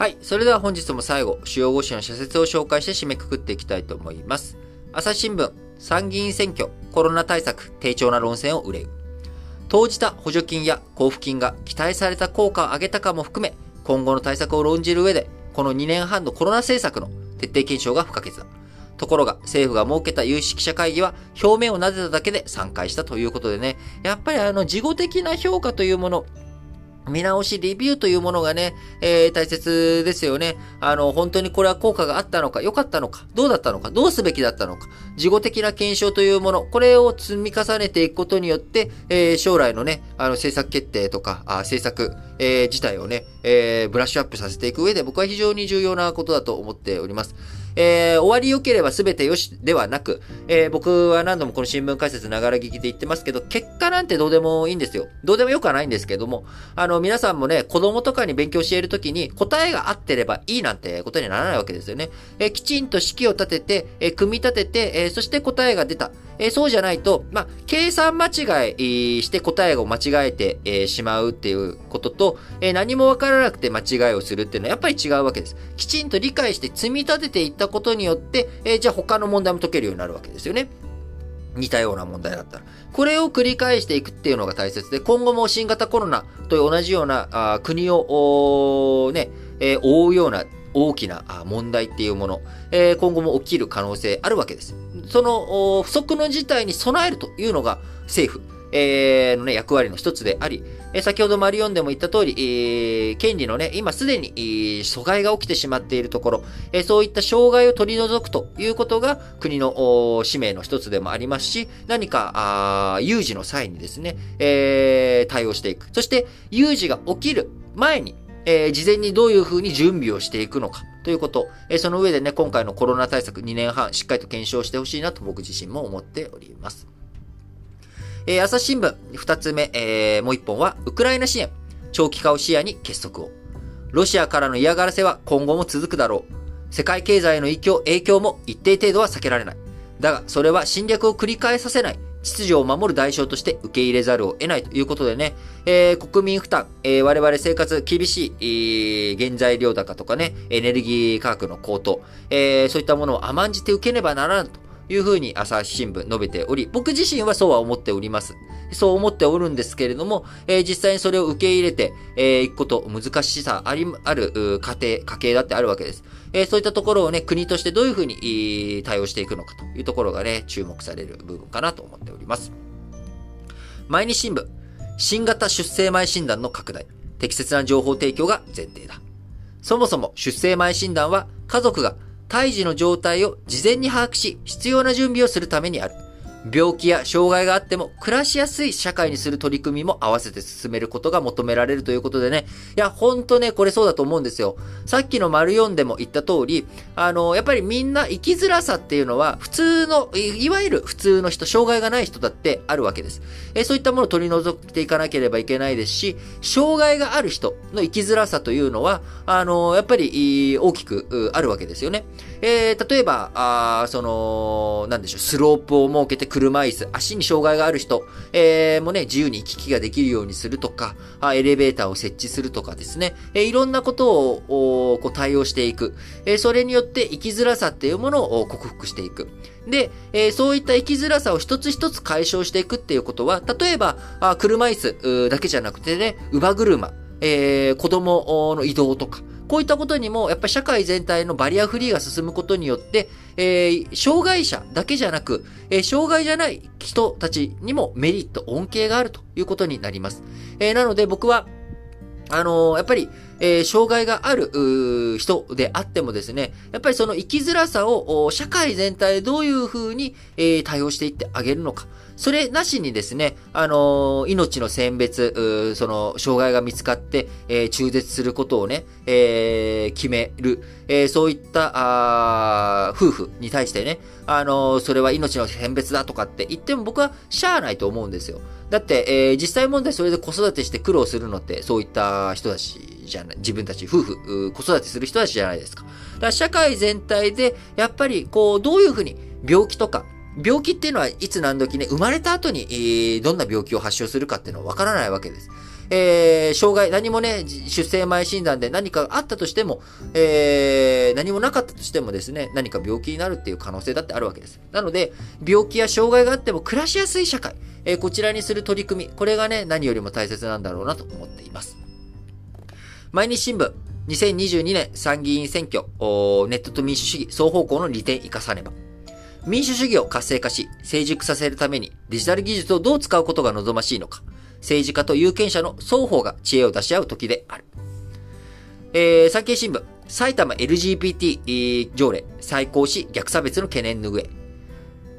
はい。それでは本日も最後、主要5紙の社説を紹介して締めくくっていきたいと思います。朝日新聞、参議院選挙、コロナ対策、低調な論戦を憂う。投じた補助金や交付金が期待された効果を上げたかも含め、今後の対策を論じる上で、この2年半のコロナ政策の徹底検証が不可欠だ。ところが、政府が設けた有識者会議は、表面を撫でただけで参回したということでね、やっぱりあの、事後的な評価というもの、見直し、レビューというものがね、えー、大切ですよね。あの、本当にこれは効果があったのか、良かったのか、どうだったのか、どうすべきだったのか、事後的な検証というもの、これを積み重ねていくことによって、えー、将来のね、あの、政策決定とか、あ政策、えー、自体をね、え、ブラッシュアップさせていく上で僕は非常に重要なことだと思っております。えー、終わり良ければ全て良しではなく、えー、僕は何度もこの新聞解説ながら聞きで言ってますけど、結果なんてどうでもいいんですよ。どうでもよくはないんですけども、あの、皆さんもね、子供とかに勉強教えるときに答えが合ってればいいなんてことにならないわけですよね。えー、きちんと式を立てて、えー、組み立てて、えー、そして答えが出た。えー、そうじゃないと、まあ、計算間違いして答えを間違えて、えー、しまうっていうことと、えー、何もわからなくて間違いをするっていうのはやっぱり違うわけです。きちんと理解して積み立てていったことによって、えじゃあ他の問題も解けるようになるわけですよね。似たような問題だったら。これを繰り返していくっていうのが大切で、今後も新型コロナと同じようなあ国をね、えー、覆うような大きな問題っていうもの、えー、今後も起きる可能性あるわけです。その不測の事態に備えるというのが政府、えー、のね、役割の一つであり、え先ほどマリオンでも言った通り、えー、権利のね、今すでに、えー、阻害が起きてしまっているところ、えー、そういった障害を取り除くということが国の使命の一つでもありますし、何か、あ有事の際にですね、えー、対応していく。そして、有事が起きる前に、えー、事前にどういうふうに準備をしていくのかということ、え、その上でね、今回のコロナ対策2年半、しっかりと検証してほしいなと僕自身も思っております。えー、朝日新聞、2つ目、えー、もう1本は、ウクライナ支援、長期化を視野に結束を。ロシアからの嫌がらせは今後も続くだろう。世界経済への影響影響も一定程度は避けられない。だが、それは侵略を繰り返させない。秩序を守る代償として受け入れざるを得ない。ということでね、えー、国民負担、えー、我々生活厳しい、えー、原材料高とかね、エネルギー価格の高騰、えー、そういったものを甘んじて受けねばならんと。いうふうに朝日新聞述べており、僕自身はそうは思っております。そう思っておるんですけれども、えー、実際にそれを受け入れて、えー、くこと難しさあり、ある家庭、家計だってあるわけです。えー、そういったところをね、国としてどういうふうに対応していくのかというところがね、注目される部分かなと思っております。毎日新聞、新型出生前診断の拡大、適切な情報提供が前提だ。そもそも出生前診断は家族が胎児の状態を事前に把握し、必要な準備をするためにある。病気や障害があっても暮らしやすい社会にする取り組みも合わせて進めることが求められるということでね。いや、ほんとね、これそうだと思うんですよ。さっきの丸4でも言った通り、あの、やっぱりみんな生きづらさっていうのは、普通の、いわゆる普通の人、障害がない人だってあるわけです。えそういったものを取り除いていかなければいけないですし、障害がある人の生きづらさというのは、あの、やっぱり大きくあるわけですよね。えー、例えば、あその、なんでしょう、スロープを設けて車椅子、足に障害がある人、えー、もね、自由に行き来ができるようにするとか、あエレベーターを設置するとかですね、えー、いろんなことをこう対応していく、えー、それによって生きづらさっていうものを克服していく。で、えー、そういった生きづらさを一つ一つ解消していくっていうことは、例えば、あ車椅子だけじゃなくてね、乳母車、えー、子供の移動とか、こういったことにも、やっぱり社会全体のバリアフリーが進むことによって、えー、障害者だけじゃなく、えー、障害じゃない人たちにもメリット、恩恵があるということになります。えー、なので僕は、あのー、やっぱり、えー、障害がある人であってもですね、やっぱりその生きづらさを社会全体どういうふうに、えー、対応していってあげるのか。それなしにですね、あの、命の選別、その、障害が見つかって、えー、中絶することをね、えー、決める、えー、そういった、あ夫婦に対してね、あの、それは命の選別だとかって言っても僕はしゃあないと思うんですよ。だって、えー、実際問題それで子育てして苦労するのって、そういった人たちじゃない、自分たち夫婦、子育てする人たちじゃないですか。だから社会全体で、やっぱり、こう、どういうふうに病気とか、病気っていうのはいつ何時ね、生まれた後に、えー、どんな病気を発症するかっていうのはわからないわけです。えー、障害、何もね、出生前診断で何かあったとしても、えー、何もなかったとしてもですね、何か病気になるっていう可能性だってあるわけです。なので、病気や障害があっても暮らしやすい社会、えー、こちらにする取り組み、これがね、何よりも大切なんだろうなと思っています。毎日新聞、2022年参議院選挙、ネットと民主主義双方向の利点生かさねば。民主主義を活性化し、成熟させるためにデジタル技術をどう使うことが望ましいのか、政治家と有権者の双方が知恵を出し合う時である。えー、産経新聞、埼玉 LGBT 条例再考し逆差別の懸念拭え。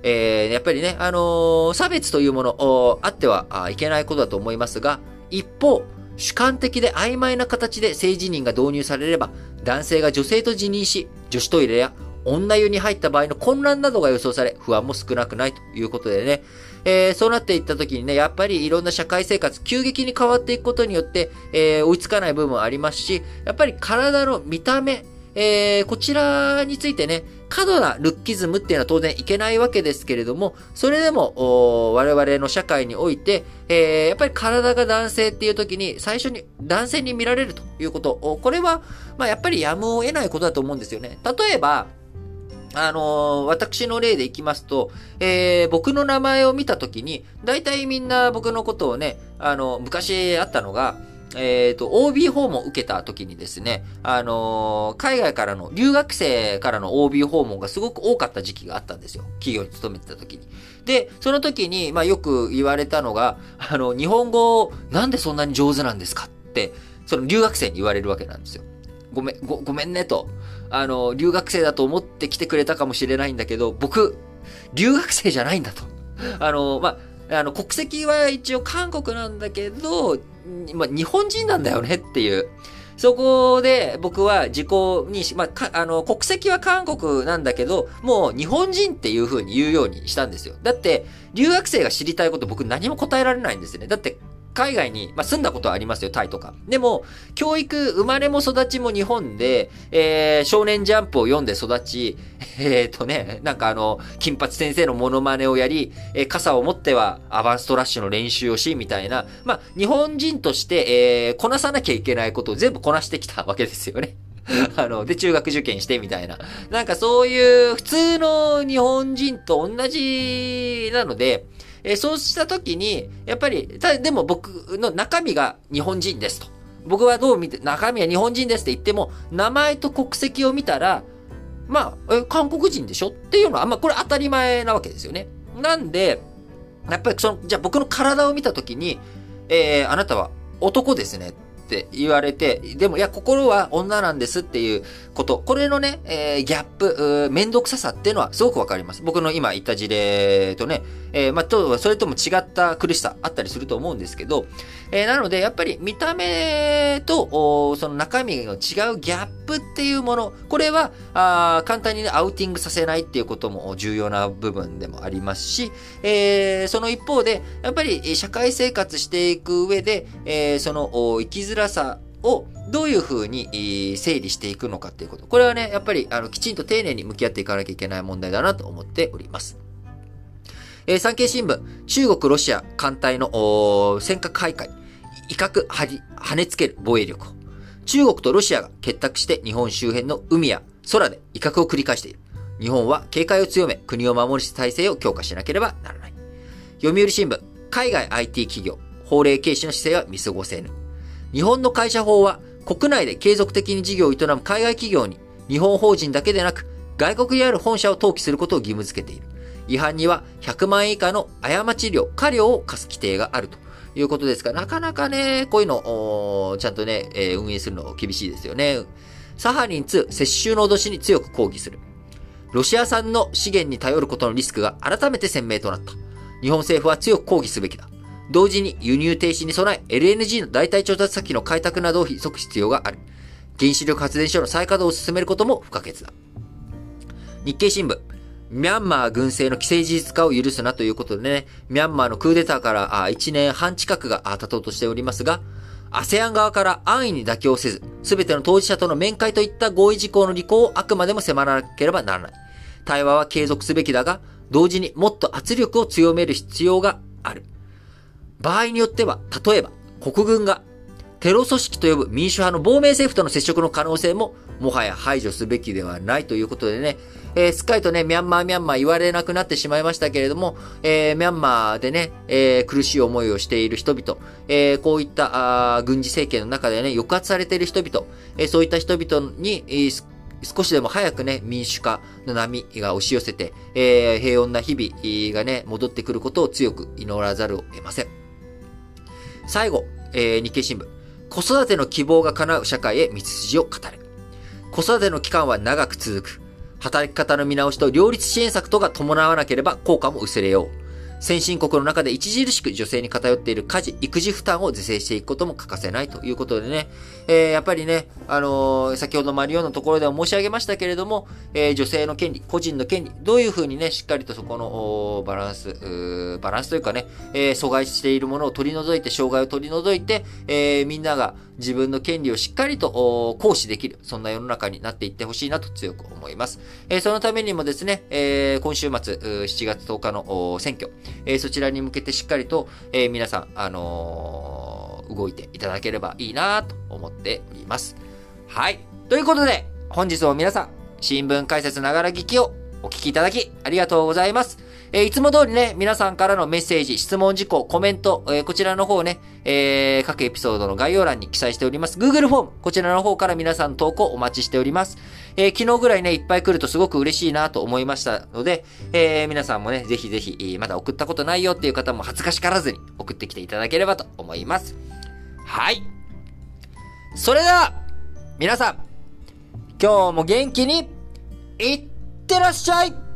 えー、やっぱりね、あのー、差別というもの、あってはいけないことだと思いますが、一方、主観的で曖昧な形で政治人が導入されれば、男性が女性と自認し、女子トイレや女湯に入った場合の混乱などが予想され、不安も少なくないということでね、えー、そうなっていった時にね、やっぱりいろんな社会生活、急激に変わっていくことによって、えー、追いつかない部分ありますし、やっぱり体の見た目、えー、こちらについてね、過度なルッキズムっていうのは当然いけないわけですけれども、それでも、我々の社会において、えー、やっぱり体が男性っていう時に最初に男性に見られるということ、これは、まあやっぱりやむを得ないことだと思うんですよね。例えば、あのー、私の例でいきますと、えー、僕の名前を見たときに、大体みんな僕のことをね、あの、昔あったのが、えっ、ー、と、OB 訪問を受けた時にですね、あのー、海外からの、留学生からの OB 訪問がすごく多かった時期があったんですよ。企業に勤めてた時に。で、その時に、まあよく言われたのが、あの、日本語、なんでそんなに上手なんですかって、その留学生に言われるわけなんですよ。ごめん、ご、ごめんねと。あの、留学生だと思って来てくれたかもしれないんだけど、僕、留学生じゃないんだと。あの、まあ、あの、国籍は一応韓国なんだけど、ま、日本人なんだよねっていう。そこで僕は自己に、まあ、あの、国籍は韓国なんだけど、もう日本人っていう風に言うようにしたんですよ。だって、留学生が知りたいこと僕何も答えられないんですよね。だって、海外に、まあ、住んだことはありますよ、タイとか。でも、教育、生まれも育ちも日本で、えー、少年ジャンプを読んで育ち、えっ、ー、とね、なんかあの、金八先生のモノマネをやり、えー、傘を持ってはアバンストラッシュの練習をし、みたいな、まあ、日本人として、えー、こなさなきゃいけないことを全部こなしてきたわけですよね。あの、で、中学受験してみたいな。なんかそういう普通の日本人と同じなので、えー、そうした時に、やっぱり、たでも僕の中身が日本人ですと。僕はどう見て、中身は日本人ですって言っても、名前と国籍を見たら、まあ、え、韓国人でしょ？っていうのは、まあ、これ当たり前なわけですよね。なんで、やっぱりその、じゃあ僕の体を見たときに、えー、あなたは男ですね。って言われて、でもいや、心は女なんですっていうこと。これのね、えー、ギャップ、めんどくささっていうのはすごくわかります。僕の今言った事例とね、えー、まあ、と、それとも違った苦しさあったりすると思うんですけど、えー、なので、やっぱり見た目と、その中身の違うギャップっていうもの、これは、あ簡単に、ね、アウティングさせないっていうことも重要な部分でもありますし、えー、その一方で、やっぱり社会生活していく上で、えー、その生きづらさをどういうふうに整理していくのかっていうこと。これはね、やっぱりあのきちんと丁寧に向き合っていかなきゃいけない問題だなと思っております。えー、産経新聞、中国、ロシア艦隊の尖閣徘徊。威嚇、跳ねつける防衛力を。中国とロシアが結託して日本周辺の海や空で威嚇を繰り返している。日本は警戒を強め、国を守る体制を強化しなければならない。読売新聞、海外 IT 企業、法令軽視の姿勢は見過ごせぬ。日本の会社法は、国内で継続的に事業を営む海外企業に、日本法人だけでなく、外国にある本社を登記することを義務付けている。違反には100万円以下の過ち料、過料を課す規定があると。いうことですが、なかなかね、こういうの、ちゃんとね、えー、運営するの厳しいですよね。サハリン2、接収の脅しに強く抗議する。ロシア産の資源に頼ることのリスクが改めて鮮明となった。日本政府は強く抗議すべきだ。同時に輸入停止に備え、LNG の代替調達先の開拓などを急ぐ必要がある。原子力発電所の再稼働を進めることも不可欠だ。日経新聞、ミャンマー軍政の既成事実化を許すなということでね、ミャンマーのクーデターから1年半近くが経とうとしておりますが、ASEAN 側から安易に妥協せず、すべての当事者との面会といった合意事項の履行をあくまでも迫らなければならない。対話は継続すべきだが、同時にもっと圧力を強める必要がある。場合によっては、例えば、国軍がテロ組織と呼ぶ民主派の亡命政府との接触の可能性ももはや排除すべきではないということでね、えー、すっかりとね、ミャンマーミャンマー言われなくなってしまいましたけれども、えー、ミャンマーでね、えー、苦しい思いをしている人々、えこういったあ軍事政権の中でね、抑圧されている人々、えそういった人々に、え少しでも早くね、民主化の波が押し寄せて、え平穏な日々がね、戻ってくることを強く祈らざるを得ません。最後、え日経新聞。子育ての希望が叶う社会へ道筋を語る。子育ての期間は長く続く。働き方の見直しと両立支援策とが伴わなければ効果も薄れよう。先進国の中で著しく女性に偏っている家事、育児負担を是正していくことも欠かせないということでね、えー、やっぱりね、あのー、先ほどマリオのところでは申し上げましたけれども、えー、女性の権利、個人の権利、どういうふうにね、しっかりとそこのバランス、バランスというかね、え阻害しているものを取り除いて、障害を取り除いて、えみんなが自分の権利をしっかりと行使できる、そんな世の中になっていってほしいなと強く思います。えそのためにもですね、えー今週末、7月10日の選挙、えそちらに向けてしっかりと、え皆さん、あの動いていただければいいなと思っております。はい。ということで、本日も皆さん、新聞解説ながら聞きをお聞きいただきありがとうございます。えー、いつも通りね、皆さんからのメッセージ、質問事項、コメント、えー、こちらの方ね、えー、各エピソードの概要欄に記載しております。Google フォーム、こちらの方から皆さん投稿お待ちしております。えー、昨日ぐらいね、いっぱい来るとすごく嬉しいなと思いましたので、えー、皆さんもね、ぜひぜひ、まだ送ったことないよっていう方も恥ずかしからずに送ってきていただければと思います。はい。それでは、皆さん、今日も元気に、いってらっしゃい